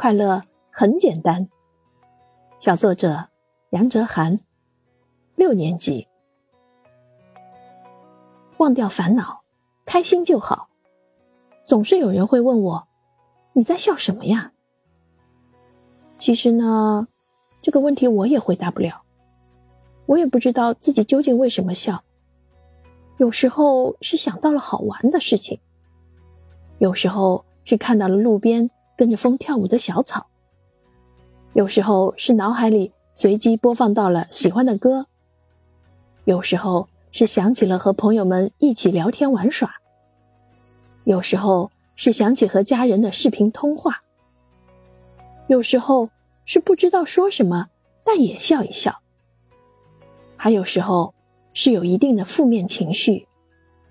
快乐很简单。小作者杨哲涵，六年级。忘掉烦恼，开心就好。总是有人会问我：“你在笑什么呀？”其实呢，这个问题我也回答不了。我也不知道自己究竟为什么笑。有时候是想到了好玩的事情，有时候是看到了路边跟着风跳舞的小草，有时候是脑海里随机播放到了喜欢的歌，有时候是想起了和朋友们一起聊天玩耍，有时候是想起和家人的视频通话。有时候是不知道说什么，但也笑一笑；还有时候是有一定的负面情绪，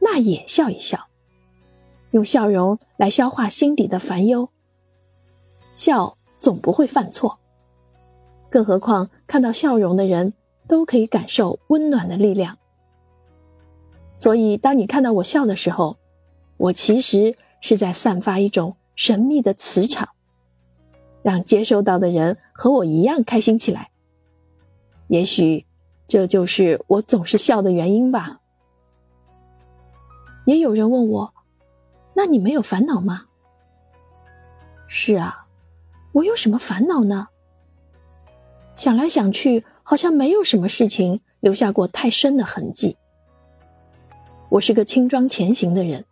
那也笑一笑，用笑容来消化心底的烦忧。笑总不会犯错，更何况看到笑容的人都可以感受温暖的力量。所以，当你看到我笑的时候，我其实是在散发一种神秘的磁场。让接收到的人和我一样开心起来。也许，这就是我总是笑的原因吧。也有人问我：“那你没有烦恼吗？”是啊，我有什么烦恼呢？想来想去，好像没有什么事情留下过太深的痕迹。我是个轻装前行的人，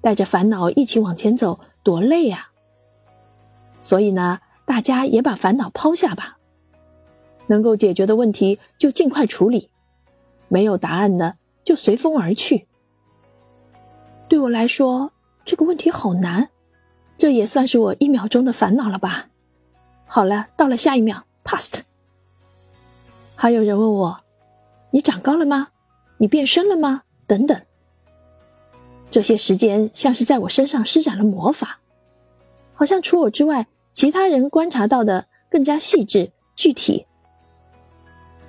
带着烦恼一起往前走，多累呀！所以呢，大家也把烦恼抛下吧。能够解决的问题就尽快处理，没有答案的就随风而去。对我来说，这个问题好难，这也算是我一秒钟的烦恼了吧。好了，到了下一秒，past。还有人问我：“你长高了吗？你变身了吗？”等等。这些时间像是在我身上施展了魔法。好像除我之外，其他人观察到的更加细致具体。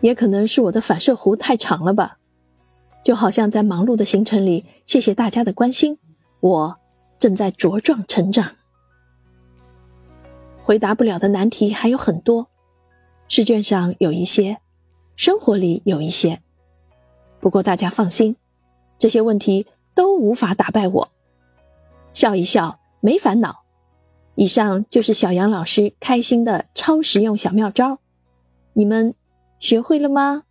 也可能是我的反射弧太长了吧，就好像在忙碌的行程里，谢谢大家的关心，我正在茁壮成长。回答不了的难题还有很多，试卷上有一些，生活里有一些。不过大家放心，这些问题都无法打败我。笑一笑，没烦恼。以上就是小杨老师开心的超实用小妙招，你们学会了吗？